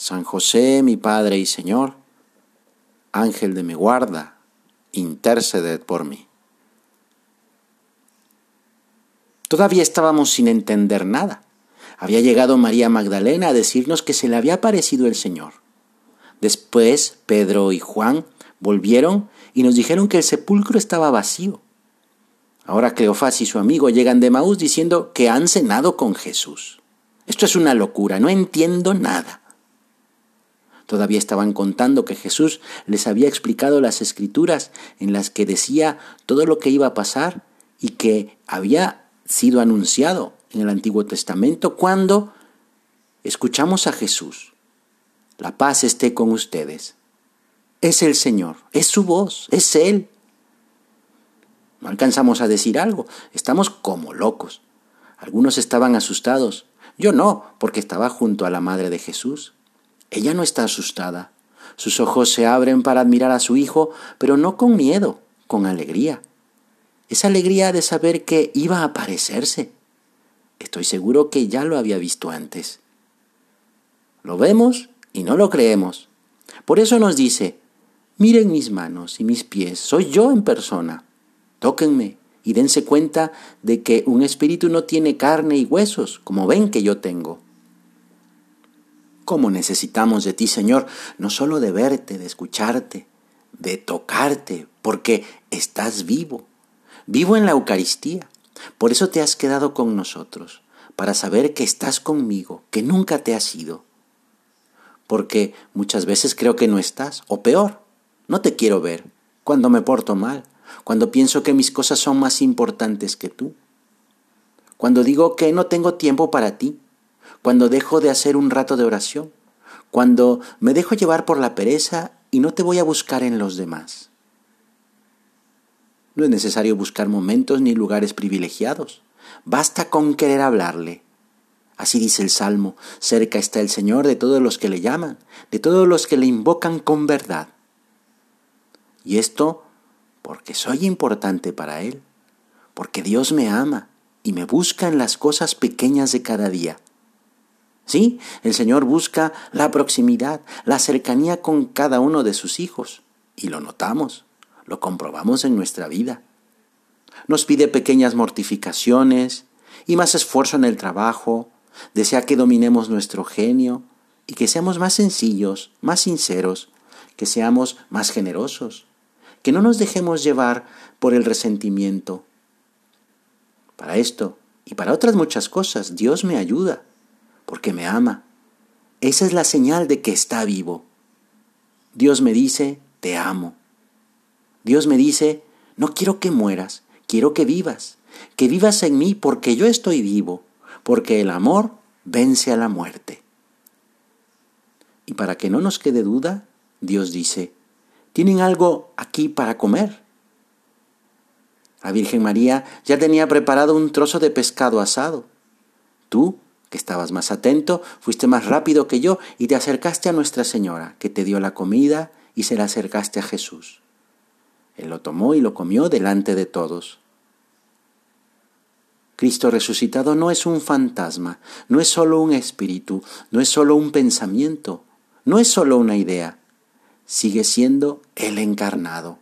San José, mi Padre y Señor, Ángel de mi guarda, interceded por mí. Todavía estábamos sin entender nada. Había llegado María Magdalena a decirnos que se le había aparecido el Señor. Después Pedro y Juan volvieron y nos dijeron que el sepulcro estaba vacío. Ahora Cleofás y su amigo llegan de Maús diciendo que han cenado con Jesús. Esto es una locura, no entiendo nada. Todavía estaban contando que Jesús les había explicado las escrituras en las que decía todo lo que iba a pasar y que había sido anunciado en el Antiguo Testamento cuando escuchamos a Jesús. La paz esté con ustedes. Es el Señor, es su voz, es Él. No alcanzamos a decir algo, estamos como locos. Algunos estaban asustados, yo no, porque estaba junto a la Madre de Jesús. Ella no está asustada. Sus ojos se abren para admirar a su hijo, pero no con miedo, con alegría. Esa alegría de saber que iba a aparecerse. Estoy seguro que ya lo había visto antes. Lo vemos y no lo creemos. Por eso nos dice, miren mis manos y mis pies, soy yo en persona. Tóquenme y dense cuenta de que un espíritu no tiene carne y huesos, como ven que yo tengo. ¿Cómo necesitamos de ti, Señor? No solo de verte, de escucharte, de tocarte, porque estás vivo, vivo en la Eucaristía. Por eso te has quedado con nosotros, para saber que estás conmigo, que nunca te has ido. Porque muchas veces creo que no estás, o peor, no te quiero ver, cuando me porto mal, cuando pienso que mis cosas son más importantes que tú, cuando digo que no tengo tiempo para ti, cuando dejo de hacer un rato de oración, cuando me dejo llevar por la pereza y no te voy a buscar en los demás. No es necesario buscar momentos ni lugares privilegiados. Basta con querer hablarle. Así dice el Salmo, cerca está el Señor de todos los que le llaman, de todos los que le invocan con verdad. Y esto porque soy importante para Él, porque Dios me ama y me busca en las cosas pequeñas de cada día. Sí, el Señor busca la proximidad, la cercanía con cada uno de sus hijos. Y lo notamos, lo comprobamos en nuestra vida. Nos pide pequeñas mortificaciones y más esfuerzo en el trabajo, desea que dominemos nuestro genio y que seamos más sencillos, más sinceros, que seamos más generosos, que no nos dejemos llevar por el resentimiento. Para esto y para otras muchas cosas, Dios me ayuda porque me ama. Esa es la señal de que está vivo. Dios me dice, te amo. Dios me dice, no quiero que mueras, quiero que vivas, que vivas en mí porque yo estoy vivo, porque el amor vence a la muerte. Y para que no nos quede duda, Dios dice, ¿tienen algo aquí para comer? La Virgen María ya tenía preparado un trozo de pescado asado. Tú que estabas más atento, fuiste más rápido que yo y te acercaste a Nuestra Señora, que te dio la comida y se la acercaste a Jesús. Él lo tomó y lo comió delante de todos. Cristo resucitado no es un fantasma, no es solo un espíritu, no es solo un pensamiento, no es solo una idea, sigue siendo el encarnado.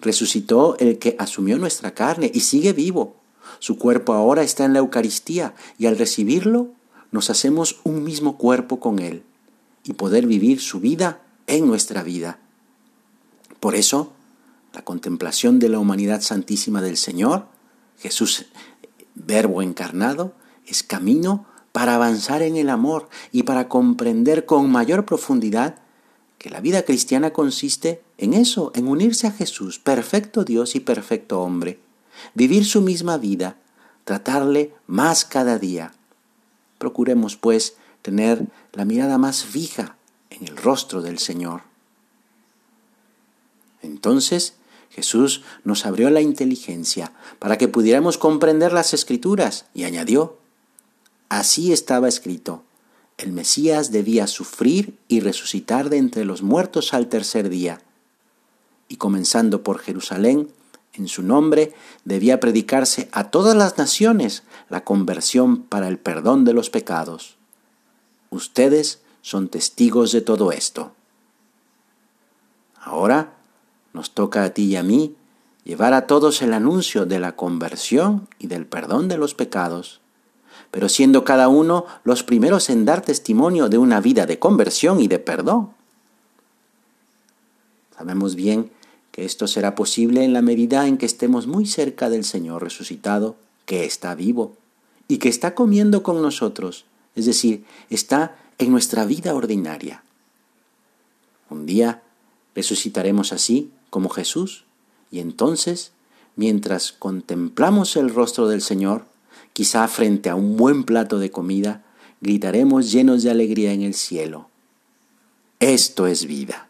Resucitó el que asumió nuestra carne y sigue vivo, su cuerpo ahora está en la Eucaristía y al recibirlo nos hacemos un mismo cuerpo con Él y poder vivir su vida en nuestra vida. Por eso, la contemplación de la humanidad santísima del Señor, Jesús, verbo encarnado, es camino para avanzar en el amor y para comprender con mayor profundidad que la vida cristiana consiste en eso, en unirse a Jesús, perfecto Dios y perfecto hombre vivir su misma vida, tratarle más cada día. Procuremos, pues, tener la mirada más fija en el rostro del Señor. Entonces Jesús nos abrió la inteligencia para que pudiéramos comprender las escrituras y añadió, así estaba escrito, el Mesías debía sufrir y resucitar de entre los muertos al tercer día. Y comenzando por Jerusalén, en su nombre debía predicarse a todas las naciones la conversión para el perdón de los pecados. Ustedes son testigos de todo esto. Ahora nos toca a ti y a mí llevar a todos el anuncio de la conversión y del perdón de los pecados, pero siendo cada uno los primeros en dar testimonio de una vida de conversión y de perdón. Sabemos bien que esto será posible en la medida en que estemos muy cerca del Señor resucitado, que está vivo y que está comiendo con nosotros, es decir, está en nuestra vida ordinaria. Un día resucitaremos así como Jesús y entonces, mientras contemplamos el rostro del Señor, quizá frente a un buen plato de comida, gritaremos llenos de alegría en el cielo. Esto es vida.